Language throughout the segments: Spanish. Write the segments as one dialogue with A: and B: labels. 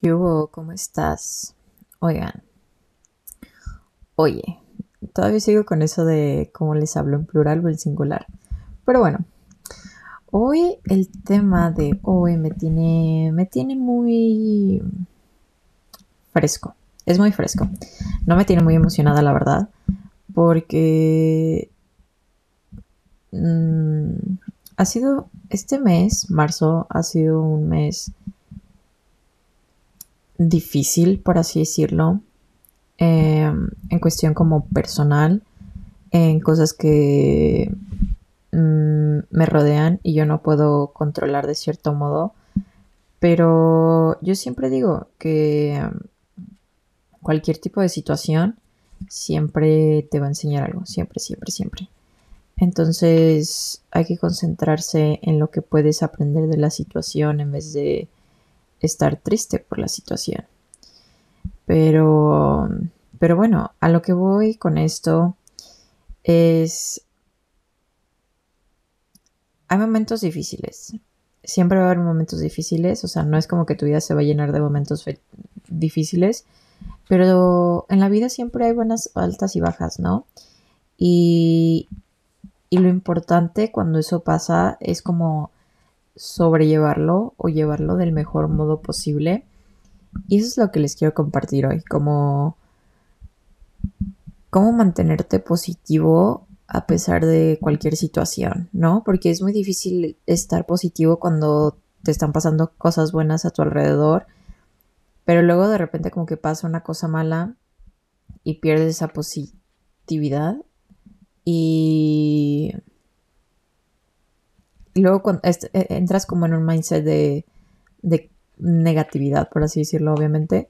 A: ¿Qué hubo? ¿Cómo estás? Oigan, oye, todavía sigo con eso de cómo les hablo en plural o en singular. Pero bueno, hoy el tema de hoy me tiene, me tiene muy fresco. Es muy fresco. No me tiene muy emocionada, la verdad, porque mm, ha sido, este mes, marzo, ha sido un mes difícil, por así decirlo, eh, en cuestión como personal, en cosas que mm, me rodean y yo no puedo controlar de cierto modo. Pero yo siempre digo que cualquier tipo de situación siempre te va a enseñar algo, siempre, siempre, siempre. Entonces hay que concentrarse en lo que puedes aprender de la situación en vez de estar triste por la situación. Pero, pero bueno, a lo que voy con esto es... Hay momentos difíciles. Siempre va a haber momentos difíciles. O sea, no es como que tu vida se va a llenar de momentos difíciles. Pero en la vida siempre hay buenas altas y bajas, ¿no? Y, y lo importante cuando eso pasa es como sobrellevarlo o llevarlo del mejor modo posible. Y eso es lo que les quiero compartir hoy, como cómo mantenerte positivo a pesar de cualquier situación, ¿no? Porque es muy difícil estar positivo cuando te están pasando cosas buenas a tu alrededor, pero luego de repente como que pasa una cosa mala y pierdes esa positividad y luego e, entras como en un mindset de, negatividad, por así decirlo, obviamente.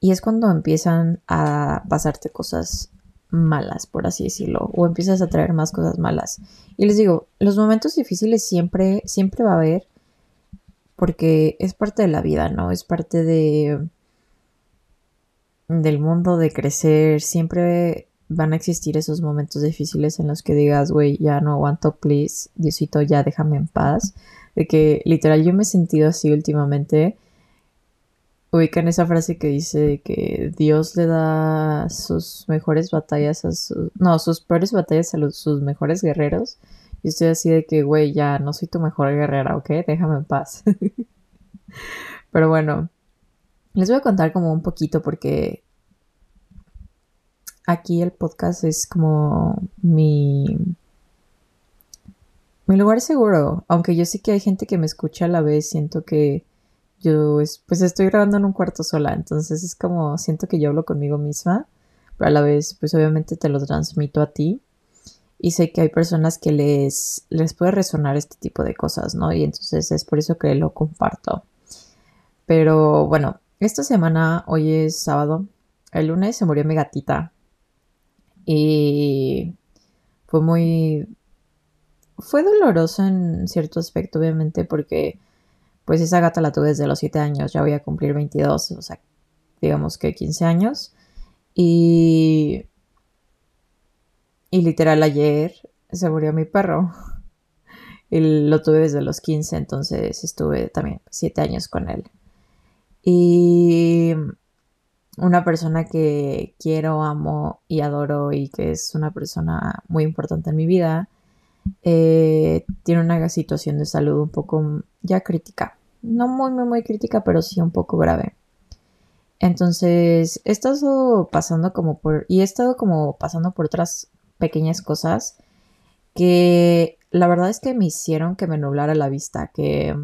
A: Y es cuando empiezan a pasarte cosas malas, por así decirlo, o empiezas a traer más cosas malas. Y les digo, los momentos difíciles siempre, siempre va a haber, porque es parte de la vida, ¿no? Es parte de del mundo de crecer, siempre van a existir esos momentos difíciles en los que digas, güey, ya no aguanto, please, Diosito, ya déjame en paz. De que literal yo me he sentido así últimamente. Ubican esa frase que dice que Dios le da sus mejores batallas a sus... No, sus peores batallas a sus mejores guerreros. Y estoy así de que, güey, ya no soy tu mejor guerrera, ¿ok? Déjame en paz. Pero bueno, les voy a contar como un poquito porque aquí el podcast es como mi, mi lugar seguro. Aunque yo sé que hay gente que me escucha a la vez, siento que yo pues estoy grabando en un cuarto sola, entonces es como siento que yo hablo conmigo misma, pero a la vez pues obviamente te lo transmito a ti. Y sé que hay personas que les, les puede resonar este tipo de cosas, ¿no? Y entonces es por eso que lo comparto. Pero bueno, esta semana, hoy es sábado, el lunes se murió mi gatita. Y fue muy... Fue doloroso en cierto aspecto, obviamente, porque pues esa gata la tuve desde los 7 años, ya voy a cumplir 22, o sea, digamos que 15 años. Y... Y literal ayer se murió mi perro. Y lo tuve desde los 15, entonces estuve también 7 años con él. Y una persona que quiero, amo y adoro y que es una persona muy importante en mi vida, eh, tiene una situación de salud un poco ya crítica. No muy, muy, muy crítica, pero sí un poco grave. Entonces, he estado pasando como por... Y he estado como pasando por otras pequeñas cosas que la verdad es que me hicieron que me nublara la vista, que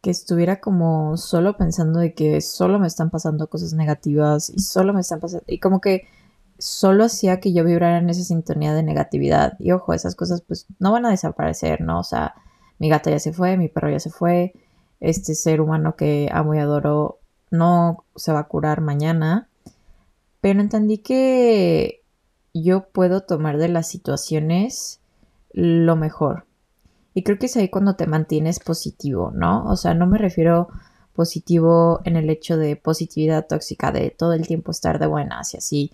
A: que estuviera como solo pensando de que solo me están pasando cosas negativas y solo me están pasando y como que solo hacía que yo vibrara en esa sintonía de negatividad. Y ojo, esas cosas pues no van a desaparecer, ¿no? O sea, mi gata ya se fue, mi perro ya se fue, este ser humano que amo y adoro no se va a curar mañana, pero entendí que yo puedo tomar de las situaciones lo mejor y creo que es ahí cuando te mantienes positivo, ¿no? O sea, no me refiero positivo en el hecho de positividad tóxica, de todo el tiempo estar de buenas y así.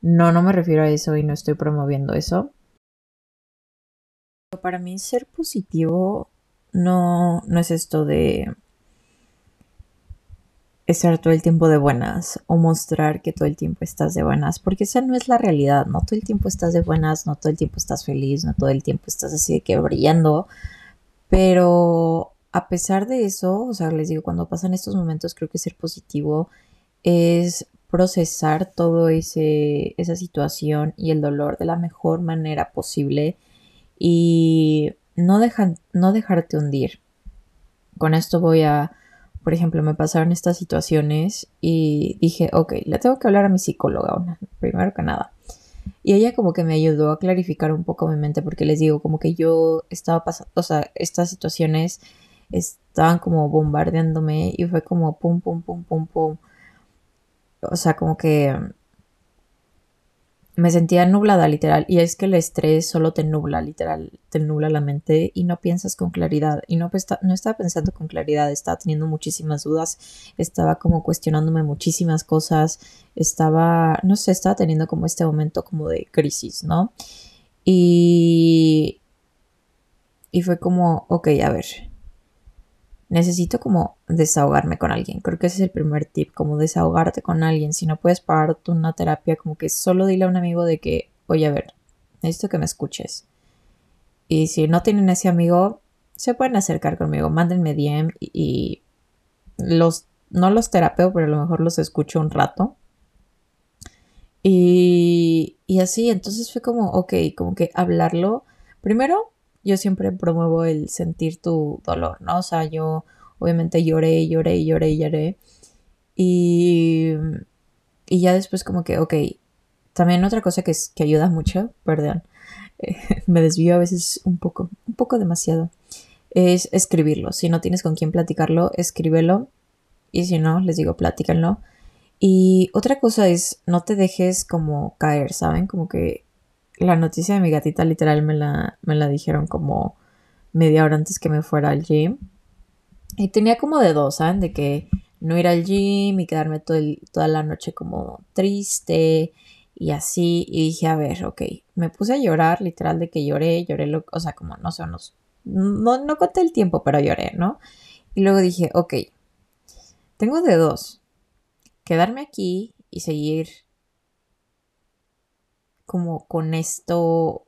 A: No, no me refiero a eso y no estoy promoviendo eso. Para mí ser positivo no, no es esto de estar todo el tiempo de buenas o mostrar que todo el tiempo estás de buenas, porque esa no es la realidad, no todo el tiempo estás de buenas, no todo el tiempo estás feliz, no todo el tiempo estás así de que brillando, pero a pesar de eso, o sea, les digo, cuando pasan estos momentos creo que ser positivo es procesar todo ese esa situación y el dolor de la mejor manera posible y no dejan no dejarte hundir. Con esto voy a por ejemplo, me pasaron estas situaciones y dije, ok, le tengo que hablar a mi psicóloga, primero que nada. Y ella como que me ayudó a clarificar un poco mi mente porque les digo, como que yo estaba pasando, o sea, estas situaciones estaban como bombardeándome y fue como pum, pum, pum, pum, pum. O sea, como que me sentía nublada literal y es que el estrés solo te nubla literal, te nubla la mente y no piensas con claridad y no, no estaba pensando con claridad, estaba teniendo muchísimas dudas, estaba como cuestionándome muchísimas cosas, estaba, no sé, estaba teniendo como este momento como de crisis, ¿no? Y, y fue como, ok, a ver, necesito como desahogarme con alguien. Creo que ese es el primer tip, como desahogarte con alguien. Si no puedes pagarte una terapia, como que solo dile a un amigo de que, oye, a ver, necesito que me escuches. Y si no tienen ese amigo, se pueden acercar conmigo, mándenme DM y, los, no los terapeo, pero a lo mejor los escucho un rato. Y, y así, entonces fue como, ok, como que hablarlo. Primero, yo siempre promuevo el sentir tu dolor, ¿no? O sea, yo obviamente lloré, lloré, lloré, lloré. Y, y ya después como que, ok, también otra cosa que, es, que ayuda mucho, perdón, me desvío a veces un poco, un poco demasiado, es escribirlo. Si no tienes con quién platicarlo, escríbelo. Y si no, les digo, platícanlo. Y otra cosa es, no te dejes como caer, ¿saben? Como que la noticia de mi gatita literal me la, me la dijeron como media hora antes que me fuera al gym. Y tenía como de dos. De que no ir al gym y quedarme toda la noche como triste y así. Y dije, a ver, ok. Me puse a llorar, literal, de que lloré, lloré, lo, o sea, como no sé, unos... No, no conté el tiempo, pero lloré, ¿no? Y luego dije, ok, tengo de dos. Quedarme aquí y seguir como con esto,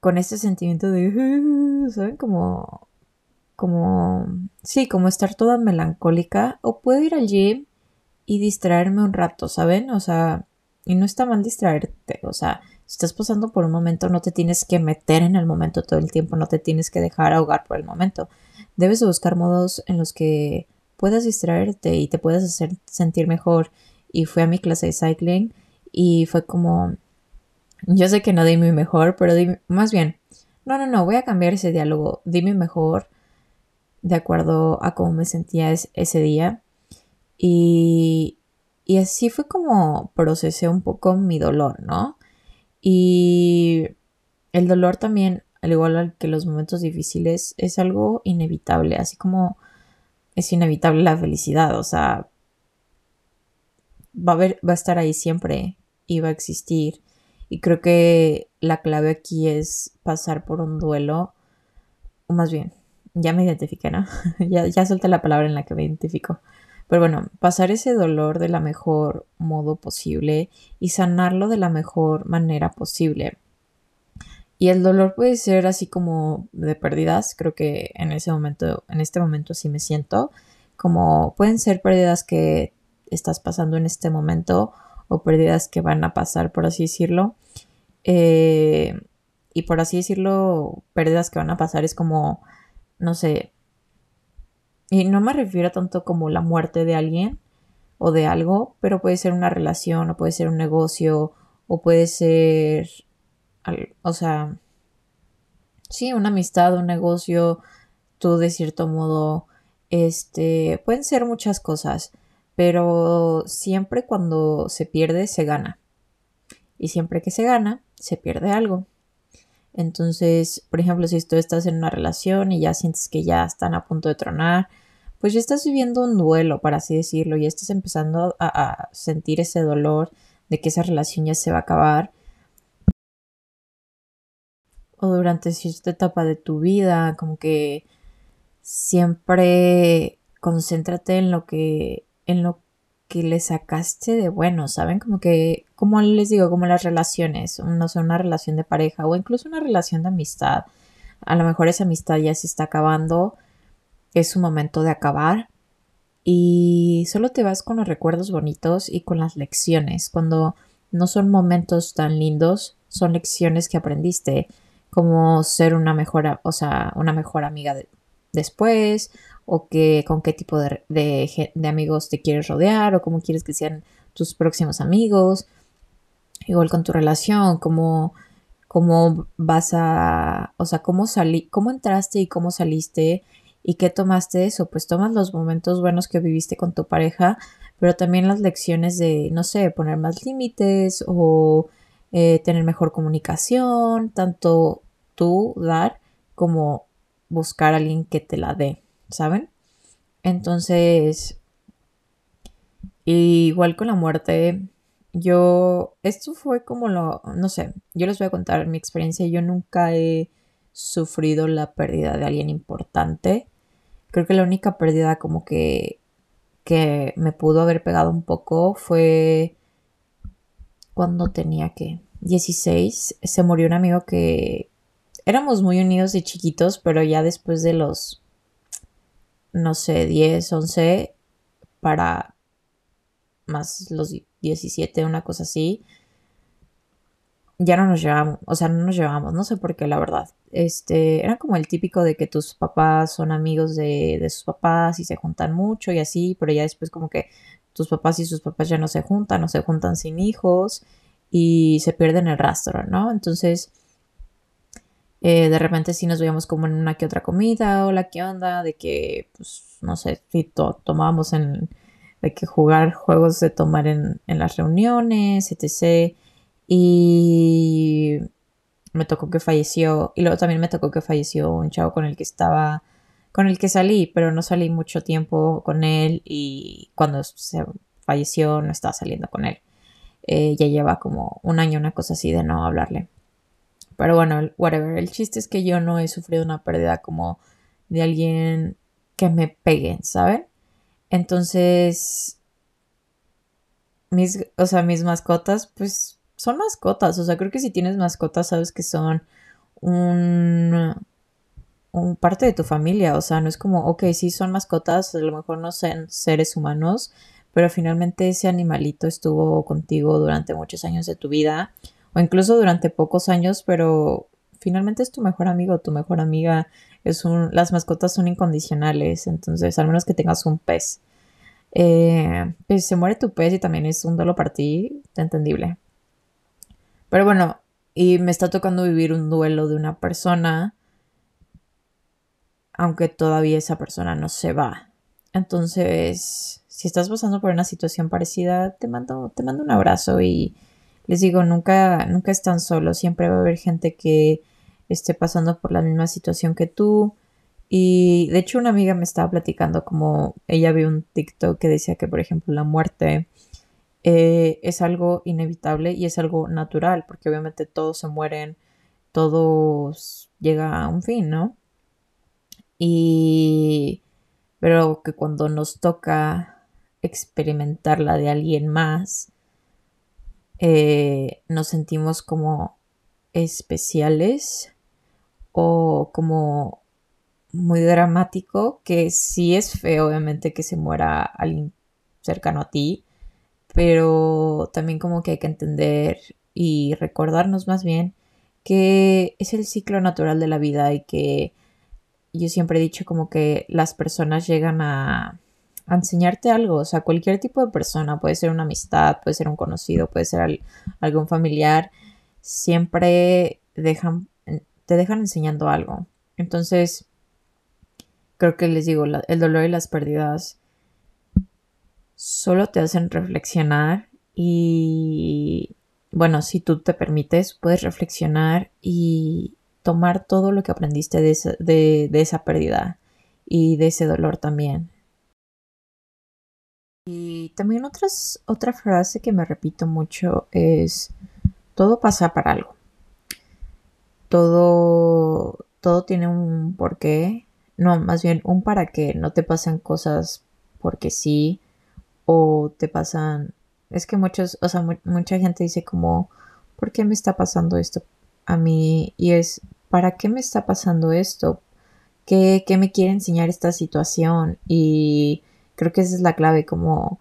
A: con este sentimiento de, ¿saben? Como, como, sí, como estar toda melancólica. O puedo ir al gym y distraerme un rato, ¿saben? O sea, y no está mal distraerte, o sea, si estás pasando por un momento, no te tienes que meter en el momento todo el tiempo, no te tienes que dejar ahogar por el momento. Debes de buscar modos en los que puedas distraerte y te puedas hacer sentir mejor. Y fui a mi clase de cycling y fue como, yo sé que no di mi mejor, pero di, más bien, no, no, no, voy a cambiar ese diálogo, di mi mejor de acuerdo a cómo me sentía ese día. Y, y así fue como procesé un poco mi dolor, ¿no? Y el dolor también, al igual que los momentos difíciles, es algo inevitable, así como es inevitable la felicidad, o sea, va a, ver, va a estar ahí siempre iba a existir. Y creo que la clave aquí es pasar por un duelo, o más bien, ya me identifiqué, ¿no? ya, ya solté la palabra en la que me identifico. Pero bueno, pasar ese dolor de la mejor modo posible y sanarlo de la mejor manera posible. Y el dolor puede ser así como de pérdidas, creo que en ese momento, en este momento sí me siento, como pueden ser pérdidas que estás pasando en este momento o pérdidas que van a pasar, por así decirlo. Eh, y por así decirlo, pérdidas que van a pasar es como, no sé, y no me refiero tanto como la muerte de alguien o de algo, pero puede ser una relación o puede ser un negocio o puede ser, o sea, sí, una amistad, un negocio, tú de cierto modo, este, pueden ser muchas cosas pero siempre cuando se pierde se gana. Y siempre que se gana, se pierde algo. Entonces, por ejemplo, si tú estás en una relación y ya sientes que ya están a punto de tronar, pues ya estás viviendo un duelo, para así decirlo, y estás empezando a, sentir ese dolor de que esa relación ya se va a acabar. O durante cierta etapa de tu vida, como que siempre concéntrate en lo que, en lo que le sacaste de bueno, ¿saben? Como que, como les digo, como las relaciones, no sé, una relación de pareja o incluso una relación de amistad. A lo mejor esa amistad ya se está acabando, es su momento de acabar y solo te vas con los recuerdos bonitos y con las lecciones. Cuando no son momentos tan lindos, son lecciones que aprendiste, como ser una mejor, o sea, una mejor amiga después, o que con qué tipo de, de, amigos te quieres rodear, o cómo quieres que sean tus próximos amigos. Igual con tu relación, cómo, cómo vas a, o sea, cómo salí, cómo entraste y cómo saliste ¿Y qué tomaste eso? Pues tomas los momentos buenos que viviste con tu pareja, pero también las lecciones de, no sé, poner más límites o eh, tener mejor comunicación, tanto tú dar como buscar a alguien que te la dé, ¿saben? Entonces, igual con la muerte, yo, esto fue como lo, no sé, yo les voy a contar mi experiencia, yo nunca he sufrido la pérdida de alguien importante. Creo que la única pérdida como que, que me pudo haber pegado un poco fue cuando tenía que 16. Se murió un amigo que éramos muy unidos de chiquitos, pero ya después de los, no sé, 10, 11, para más los 17, una cosa así, ya no nos llevamos, o sea, no nos llevamos, no sé por qué, la verdad. Este, era como el típico de que tus papás son amigos de, de sus papás y se juntan mucho y así, pero ya después como que tus papás y sus papás ya no se juntan, no se juntan sin hijos y se pierden el rastro, ¿no? Entonces, eh, de repente sí nos veíamos como en una que otra comida, o la que onda, de que, pues, no sé, si tomábamos en, de que jugar juegos de tomar en, en las reuniones, etc. Y me tocó que falleció. Y luego también me tocó que falleció un chavo con el que estaba. Con el que salí, pero no salí mucho tiempo con él. Y cuando se falleció, no estaba saliendo con él. Eh, ya lleva como un año, una cosa así de no hablarle. Pero bueno, whatever. El chiste es que yo no he sufrido una pérdida como de alguien que me pegue, ¿saben? Entonces, mis, o sea, mis mascotas, pues son mascotas. O sea, creo que si tienes mascotas, sabes que son un, un parte de tu familia. O sea, no es como, ok, sí son mascotas, a lo mejor no son seres humanos, pero finalmente ese animalito estuvo contigo durante muchos años de tu vida, o incluso durante pocos años, pero finalmente es tu mejor amigo, tu mejor amiga. Es un, las mascotas son incondicionales, entonces al menos que tengas un pez. Eh, pues se muere tu pez y también es un duelo para ti, entendible. Pero bueno, y me está tocando vivir un duelo de una persona, aunque todavía esa persona no se va. Entonces, si estás pasando por una situación parecida, te mando, te mando un abrazo y les digo, nunca, nunca están solos, siempre va a haber gente que esté pasando por la misma situación que tú. Y de hecho una amiga me estaba platicando como ella vio un TikTok que decía que, por ejemplo, la muerte eh, es algo inevitable y es algo natural, porque obviamente todos se mueren, todos llega a un fin, ¿no? Y... pero que cuando nos toca experimentar la de alguien más, eh, nos sentimos como especiales o como muy dramático, que sí es feo, obviamente, que se muera alguien cercano a ti, pero también como que hay que entender y recordarnos más bien que es el ciclo natural de la vida y que yo siempre he dicho como que las personas llegan a, enseñarte algo, o sea, cualquier tipo de persona, puede ser una amistad, puede ser un conocido, puede ser algún familiar, siempre te dejan enseñando algo. Entonces, creo que les digo, el dolor y las pérdidas solo te hacen reflexionar y bueno, si tú te permites, puedes reflexionar y tomar todo lo que aprendiste de, esa pérdida y de ese dolor también. Y también otras, otra frase que me repito mucho es, todo pasa para algo. Todo, todo tiene un porqué. no, más bien un para qué, no te pasan cosas porque sí o te pasan, es que muchos, o sea, mucha gente dice como, ¿por qué me está pasando esto a mí? Y es, ¿para qué me está pasando esto? ¿Qué, qué me quiere enseñar esta situación? Y creo que esa es la clave, como...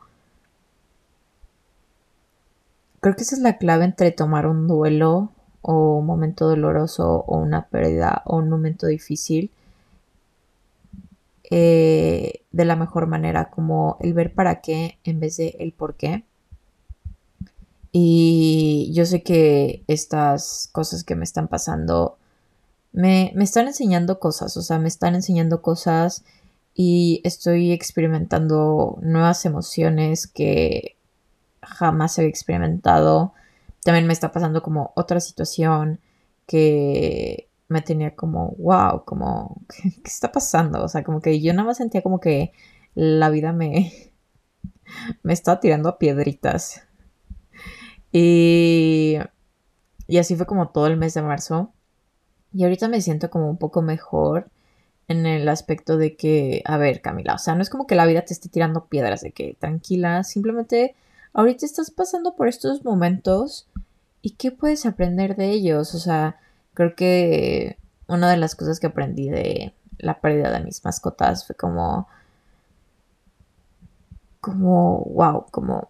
A: Creo que esa es la clave entre tomar un duelo o un momento doloroso o una pérdida o un momento difícil eh, de la mejor manera, como el ver para qué en vez de el por qué. Y yo sé que estas cosas que me están pasando me, me están enseñando cosas, o sea, me están enseñando cosas y estoy experimentando nuevas emociones que jamás había experimentado. También me está pasando como otra situación que me tenía como, wow, como, ¿qué, está pasando? O sea, como que yo nada más sentía como que la vida me, me estaba tirando a piedritas. Y, y así fue como todo el mes de marzo. Y ahorita me siento como un poco mejor en el aspecto de que, a ver, Camila, o sea, no es como que la vida te esté tirando piedras, de que tranquila, simplemente ahorita estás pasando por estos momentos y qué puedes aprender de ellos, o sea, Creo que una de las cosas que aprendí de la pérdida de mis mascotas fue como, como, wow, como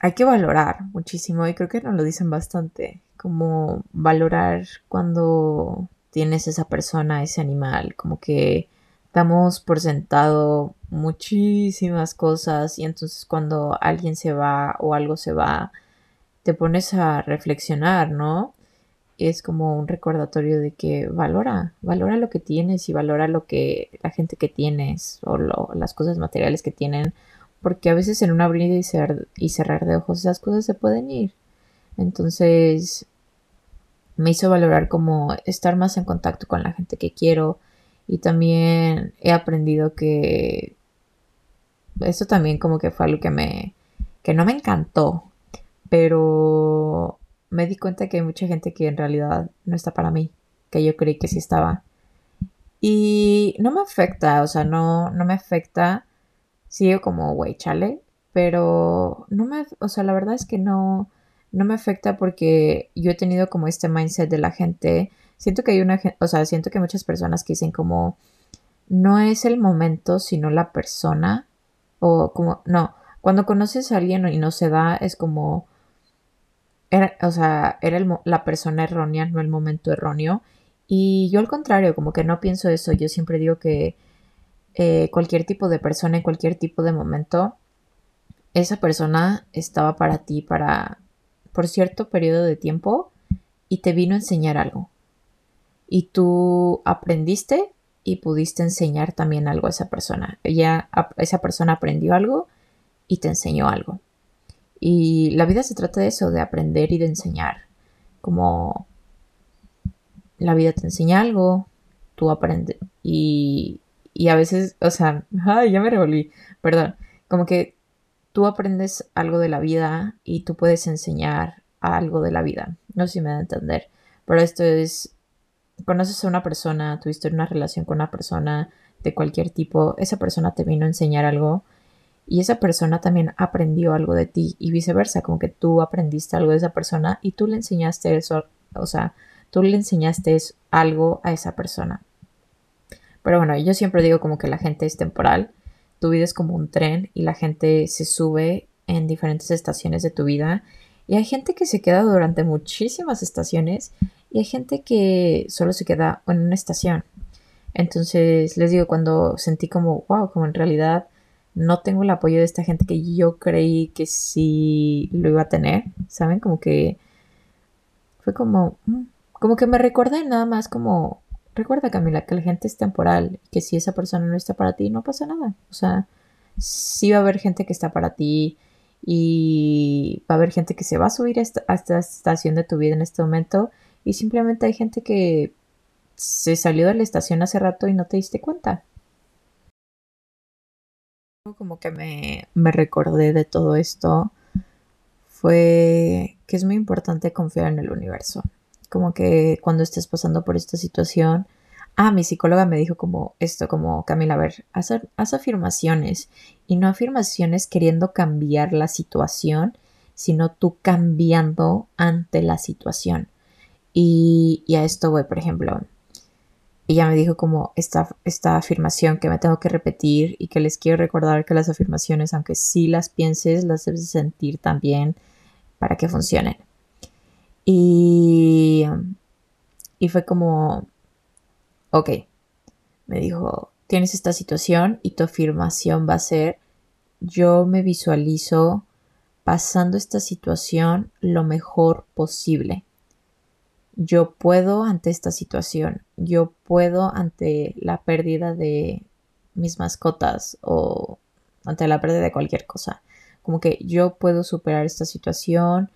A: hay que valorar muchísimo y creo que nos lo dicen bastante, como valorar cuando tienes esa persona, ese animal, como que damos por sentado muchísimas cosas y entonces cuando alguien se va o algo se va, te pones a reflexionar, ¿no? es como un recordatorio de que valora, valora lo que tienes y valora lo que la gente que tienes o las cosas materiales que tienen, porque a veces en un abrir y, y cerrar de ojos esas cosas se pueden ir. Entonces me hizo valorar como estar más en contacto con la gente que quiero y también he aprendido que eso también como que fue algo que me que no me encantó, pero me di cuenta que hay mucha gente que en realidad no está para mí, que yo creí que sí estaba. Y no me afecta, o sea, no, no me afecta. Sigo como, güey, chale. Pero no me, o sea, la verdad es que no, no me afecta porque yo he tenido como este mindset de la gente. Siento que hay una, o sea, siento que muchas personas que dicen como, no es el momento, sino la persona. O como, no, cuando conoces a alguien y no se da, es como, era, o sea, era la persona errónea, no el momento erróneo. Y yo al contrario, como que no pienso eso, yo siempre digo que eh, cualquier tipo de persona en cualquier tipo de momento, esa persona estaba para ti para por cierto periodo de tiempo y te vino a enseñar algo. Y tú aprendiste y pudiste enseñar también algo a esa persona. Ella, esa persona aprendió algo y te enseñó algo. Y la vida se trata de eso, de aprender y de enseñar. Como la vida te enseña algo, tú aprendes. Y, y a veces, o sea, ay, ya me revolví, perdón. Como que tú aprendes algo de la vida y tú puedes enseñar algo de la vida. No sé si me da a entender. Pero esto es, conoces a una persona, tuviste una relación con una persona de cualquier tipo, esa persona te vino a enseñar algo y esa persona también aprendió algo de ti y viceversa, como que tú aprendiste algo de esa persona y tú le enseñaste eso, o sea, tú le enseñaste algo a esa persona. Pero bueno, yo siempre digo como que la gente es temporal, tu vida es como un tren y la gente se sube en diferentes estaciones de tu vida y hay gente que se queda durante muchísimas estaciones y hay gente que solo se queda en una estación. Entonces les digo, cuando sentí como, wow, como en realidad no tengo el apoyo de esta gente que yo creí que sí lo iba a tener, ¿saben? Como que fue como, mm, como que me recuerda nada más como, recuerda Camila, que la gente es temporal, que si esa persona no está para ti, no pasa nada. O sea, sí va a haber gente que está para ti y va a haber gente que se va a subir a esta estación de tu vida en este momento y simplemente hay gente que se salió de la estación hace rato y no te diste cuenta como que me, me recordé de todo esto fue que es muy importante confiar en el universo. Como que cuando estés pasando por esta situación, Ah, mi psicóloga me dijo como esto, como Camila, a ver, haz, afirmaciones y no afirmaciones queriendo cambiar la situación, sino tú cambiando ante la situación. Y, y a esto voy, por ejemplo, ella me dijo como esta, esta afirmación que me tengo que repetir y que les quiero recordar que las afirmaciones, aunque sí las pienses, las debes sentir también para que funcionen. Y, y fue como, ok, me dijo, tienes esta situación y tu afirmación va a ser, yo me visualizo pasando esta situación lo mejor posible. Yo puedo ante esta situación, yo puedo ante la pérdida de mis mascotas o ante la pérdida de cualquier cosa. Como que yo puedo superar esta situación,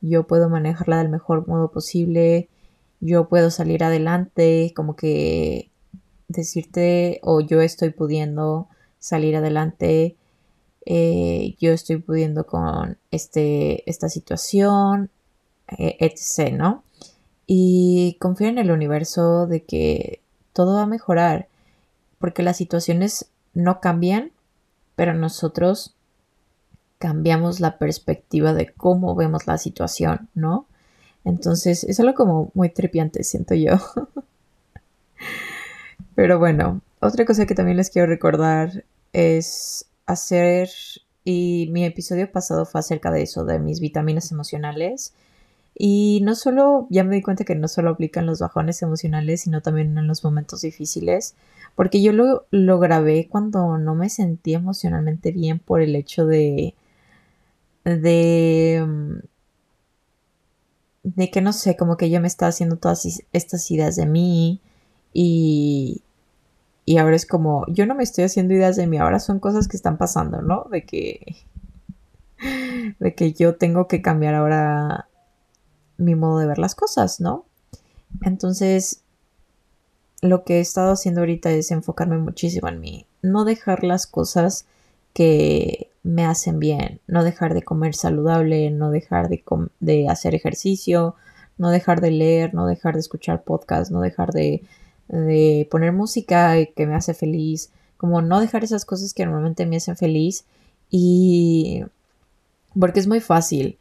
A: yo puedo manejarla del mejor modo posible, yo puedo salir adelante, como que decirte o yo estoy pudiendo salir adelante, eh, yo estoy pudiendo con este, esta situación, eh, etc., ¿no? Y confío en el universo de que todo va a mejorar, porque las situaciones no cambian, pero nosotros cambiamos la perspectiva de cómo vemos la situación, ¿no? Entonces es algo como muy tripiante, siento yo. Pero bueno, otra cosa que también les quiero recordar es hacer, y mi episodio pasado fue acerca de eso, de mis vitaminas emocionales. Y no solo, ya me di cuenta que no solo aplican los bajones emocionales, sino también en los momentos difíciles, porque yo lo, lo grabé cuando no me sentí emocionalmente bien por el hecho de, de, mm, de que no sé, como que yo me estaba haciendo todas estas ideas de mí y, y ahora es como, yo no me estoy haciendo ideas de mí, ahora son cosas que están pasando, ¿no? De que, de que yo tengo que cambiar ahora mi modo de ver las cosas, ¿no? Entonces, lo que he estado haciendo ahorita es enfocarme muchísimo en mí, no dejar las cosas que me hacen bien, no dejar de comer saludable, no dejar de, de hacer ejercicio, no dejar de leer, no dejar de escuchar podcasts, no dejar de, de poner música que me hace feliz, como no dejar esas cosas que normalmente me hacen feliz. Y porque es muy fácil.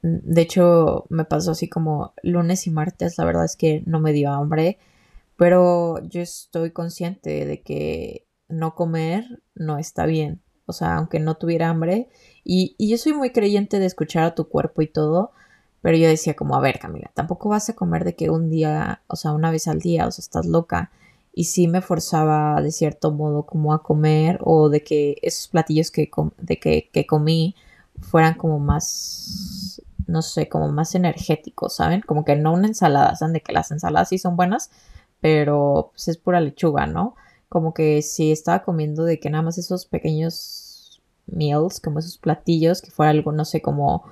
A: De hecho, me pasó así como lunes y martes, la verdad es que no me dio hambre, pero yo estoy consciente de que no comer no está bien. O sea, aunque no tuviera hambre. Y, yo soy muy creyente de escuchar a tu cuerpo y todo. Pero yo decía como, a ver, Camila, tampoco vas a comer de que un día, o sea, una vez al día, o sea, estás loca. Y sí me forzaba de cierto modo como a comer o de que esos platillos que, de que, que comí fueran como más no sé, como más energético, ¿saben? Como que no una ensalada, ¿saben? De que las ensaladas sí son buenas, pero pues es pura lechuga, ¿no? Como que si estaba comiendo de que nada más esos pequeños meals, como esos platillos, que fuera algo, no sé, como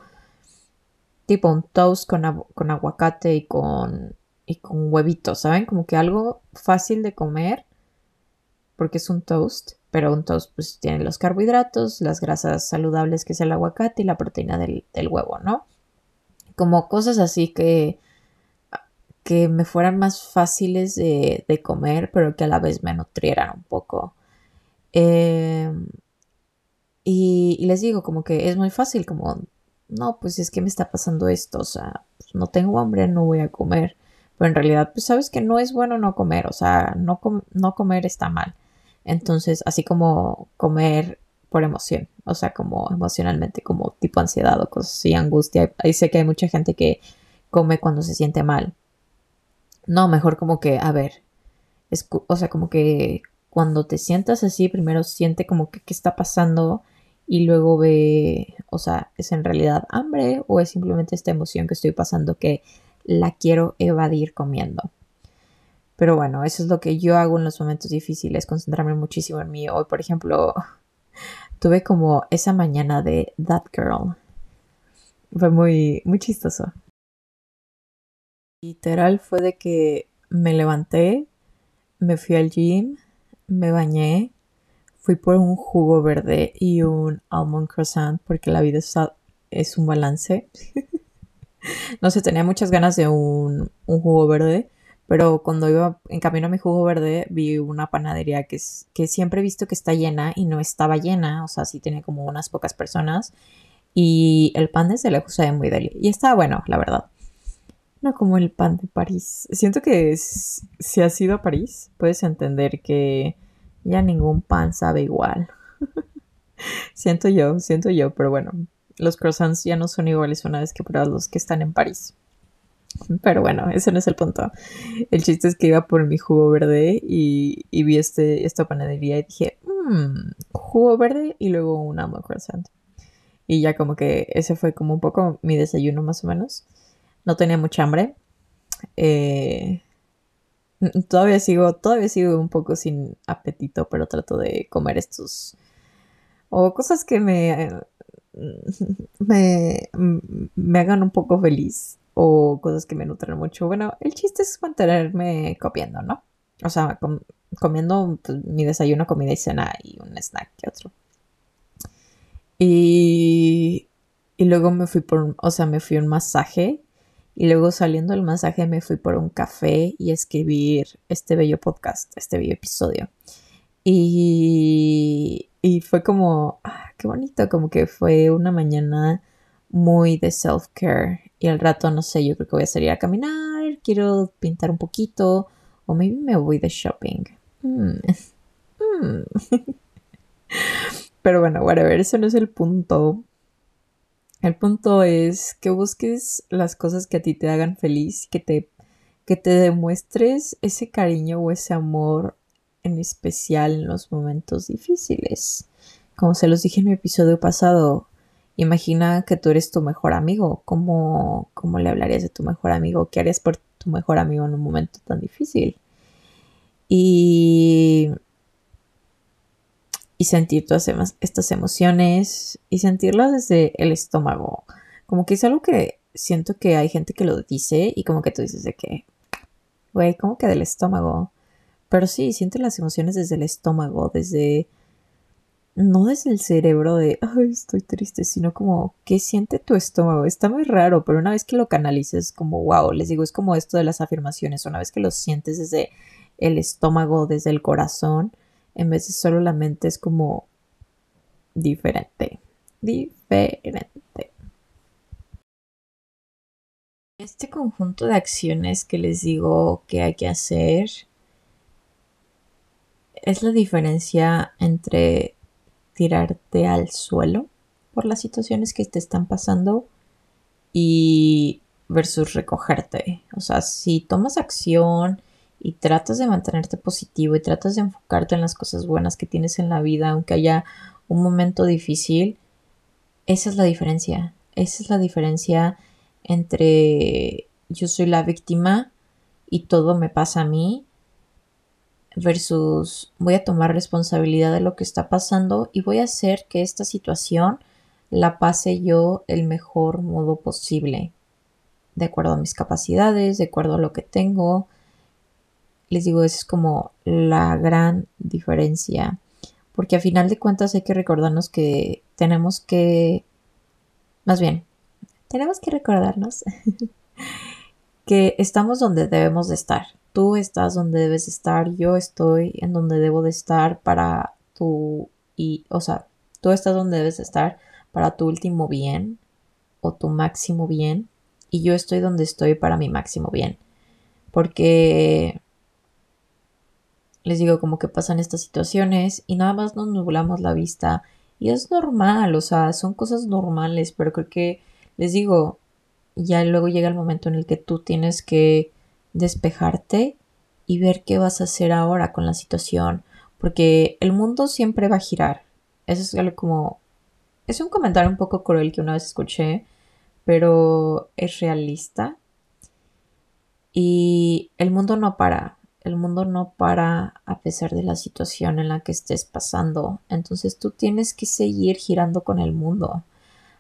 A: tipo un toast con, con aguacate y con, y con huevitos, ¿saben? Como que algo fácil de comer, porque es un toast, pero un toast pues tiene los carbohidratos, las grasas saludables que es el aguacate y la proteína del, del huevo, ¿no? como cosas así que, que me fueran más fáciles de, comer, pero que a la vez me nutrieran un poco. Em, y, les digo, como que es muy fácil, como, no, pues es que me está pasando esto, o sea, pues no tengo hambre, no voy a comer. Pero en realidad, pues sabes que no es bueno no comer, o sea, no, no comer está mal. Entonces, así como comer por emoción, o sea, como emocionalmente, como tipo ansiedad o cosas así, angustia. Ahí sé que hay mucha gente que come cuando se siente mal. No, mejor como que, a ver, es, o sea, como que cuando te sientas así, primero siente como que qué está pasando y luego ve, o sea, ¿es en realidad hambre o es simplemente esta emoción que estoy pasando que la quiero evadir comiendo? Pero bueno, eso es lo que yo hago en los momentos difíciles, concentrarme muchísimo en mí. Hoy, por ejemplo, tuve como esa mañana de That Girl. Fue muy, muy chistoso. Literal fue de que me levanté, me fui al gym, me bañé, fui por un jugo verde y un almond croissant porque la vida es, un balance. no sé, tenía muchas ganas de un, jugo verde, Pero cuando iba en camino a mi jugo verde, vi una panadería que, es, que siempre he visto que está llena y no estaba llena, o sea, sí tenía como unas pocas personas. Y el pan desde lejos se ve muy deli. Y estaba bueno, la verdad. No como el pan de París. Siento que si has ido a París, puedes entender que ya ningún pan sabe igual. siento yo, siento yo, pero bueno, los croissants ya no son iguales una vez que pruebas los que están en París. Pero bueno, ese no es el punto. El chiste es que iba por mi jugo verde y, vi este, esta panadería y dije, mmm, jugo verde y luego un almond croissant. Y ya como que ese fue como un poco mi desayuno más o menos. No tenía mucha hambre. Eh, todavía sigo, todavía sigo un poco sin apetito, pero trato de comer estos o cosas que me, me, me hagan un poco feliz o cosas que me nutren mucho. Bueno, el chiste es mantenerme copiando, ¿no? O sea, comiendo pues, mi desayuno, comida y cena y un snack que otro. Y, y luego me fui por, o sea, me fui a un masaje y luego saliendo del masaje me fui por un café y escribir este bello podcast, este bello episodio. Y, y fue como, ah, qué bonito, como que fue una mañana muy de self-care. Y al rato, no sé, yo creo que voy a salir a caminar, quiero pintar un poquito, o maybe me voy de shopping. Mm. Mm. Pero bueno, whatever, eso no es el punto. El punto es que busques las cosas que a ti te hagan feliz, que te, que te demuestres ese cariño o ese amor en especial en los momentos difíciles. Como se los dije en mi episodio pasado, imagina que tú eres tu mejor amigo. ¿Cómo, cómo le hablarías de tu mejor amigo? ¿Qué harías por tu mejor amigo en un momento tan difícil? Y, y sentir todas estas emociones y sentirlas desde el estómago. Como que es algo que siento que hay gente que lo dice y como que tú dices de que, güey, ¿cómo que del estómago? Pero sí, siente las emociones desde el estómago, desde no desde el cerebro de, ay, estoy triste, sino como, ¿qué siente tu estómago? Está muy raro, pero una vez que lo canalices, como, wow, les digo, es como esto de las afirmaciones, una vez que lo sientes desde el estómago, desde el corazón, en vez de solo la mente, es como diferente, diferente. Este conjunto de acciones que les digo que hay que hacer es la diferencia entre tirarte al suelo por las situaciones que te están pasando y versus recogerte. O sea, si tomas acción y tratas de mantenerte positivo y tratas de enfocarte en las cosas buenas que tienes en la vida, aunque haya un momento difícil, esa es la diferencia. Esa es la diferencia entre yo soy la víctima y todo me pasa a mí versus voy a tomar responsabilidad de lo que está pasando y voy a hacer que esta situación la pase yo el mejor modo posible, de acuerdo a mis capacidades, de acuerdo a lo que tengo. Les digo, esa es como la gran diferencia, porque a final de cuentas hay que recordarnos que tenemos que, más bien, tenemos que recordarnos que estamos donde debemos de estar tú estás donde debes estar, yo estoy en donde debo de estar para tu, y, o sea, tú estás donde debes estar para tu último bien o tu máximo bien y yo estoy donde estoy para mi máximo bien. Porque les digo como que pasan estas situaciones y nada más nos nublamos la vista y es normal, o sea, son cosas normales, pero creo que les digo, ya luego llega el momento en el que tú tienes que despejarte y ver qué vas a hacer ahora con la situación, porque el mundo siempre va a girar. Eso es algo como... Es un comentario un poco cruel que una vez escuché, pero es realista. Y el mundo no para, el mundo no para a pesar de la situación en la que estés pasando. Entonces tú tienes que seguir girando con el mundo,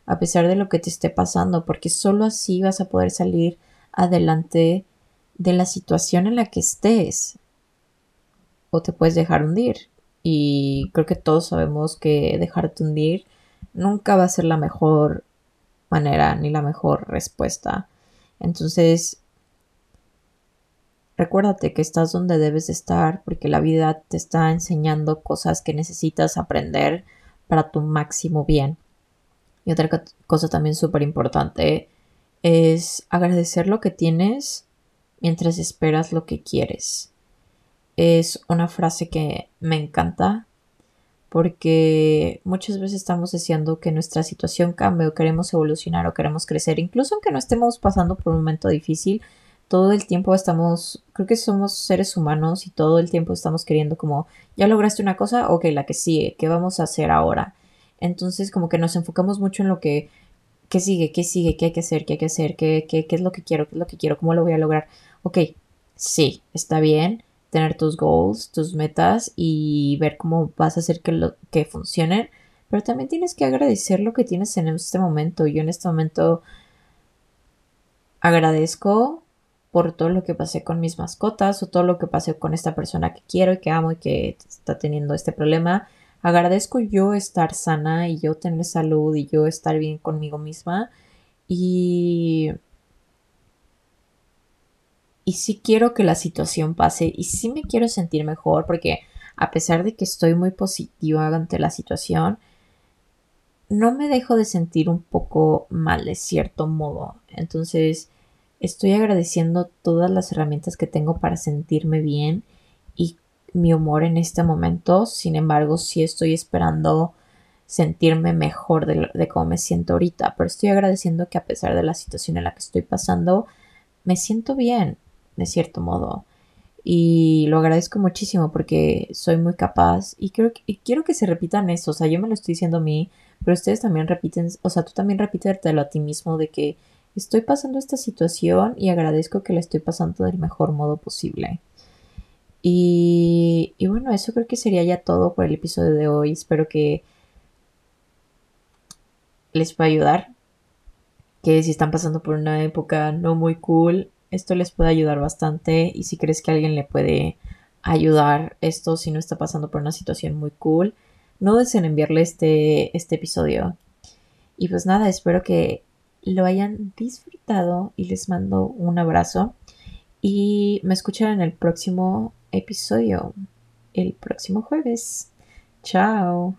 A: a pesar de lo que te esté pasando, porque solo así vas a poder salir adelante de la situación en la que estés o te puedes dejar hundir. Y creo que todos sabemos que dejarte hundir nunca va a ser la mejor manera ni la mejor respuesta. Entonces, recuérdate que estás donde debes de estar porque la vida te está enseñando cosas que necesitas aprender para tu máximo bien. Y otra cosa también súper importante es agradecer lo que tienes mientras esperas lo que quieres. Es una frase que me encanta porque muchas veces estamos deseando que nuestra situación cambie o queremos evolucionar o queremos crecer, incluso aunque no estemos pasando por un momento difícil, todo el tiempo estamos, creo que somos seres humanos y todo el tiempo estamos queriendo como, ya lograste una cosa, ok, la que sigue, ¿qué vamos a hacer ahora? Entonces como que nos enfocamos mucho en lo que, ¿qué sigue? ¿Qué sigue? ¿Qué hay que hacer? ¿Qué hay que hacer? ¿Qué, qué, qué es lo que quiero? ¿Qué es lo que quiero? ¿Cómo lo voy a lograr? Ok, sí, está bien tener tus goals, tus metas y ver cómo vas a hacer que, lo, que funcionen, pero también tienes que agradecer lo que tienes en este momento. Yo en este momento agradezco por todo lo que pasé con mis mascotas o todo lo que pasé con esta persona que quiero y que amo y que está teniendo este problema. Agradezco yo estar sana y yo tener salud y yo estar bien conmigo misma. Y... Y sí quiero que la situación pase y sí me quiero sentir mejor porque a pesar de que estoy muy positiva ante la situación, no me dejo de sentir un poco mal de cierto modo. Entonces, estoy agradeciendo todas las herramientas que tengo para sentirme bien y mi humor en este momento. Sin embargo, sí estoy esperando sentirme mejor de, cómo me siento ahorita, pero estoy agradeciendo que a pesar de la situación en la que estoy pasando, me siento bien, de cierto modo. Y lo agradezco muchísimo porque soy muy capaz y quiero, y quiero que se repitan eso. O sea, yo me lo estoy diciendo a mí, pero ustedes también repiten, o sea, tú también repítelo a ti mismo de que estoy pasando esta situación y agradezco que la estoy pasando del mejor modo posible. Y, y, bueno, eso creo que sería ya todo por el episodio de hoy. Espero que les pueda ayudar. Que si están pasando por una época no muy cool, esto les puede ayudar bastante. Y si crees que alguien le puede ayudar esto, si no está pasando por una situación muy cool, no deseen enviarle este, este episodio. Y pues nada, espero que lo hayan disfrutado y les mando un abrazo y me escuchan en el próximo episodio, el próximo jueves. Chao.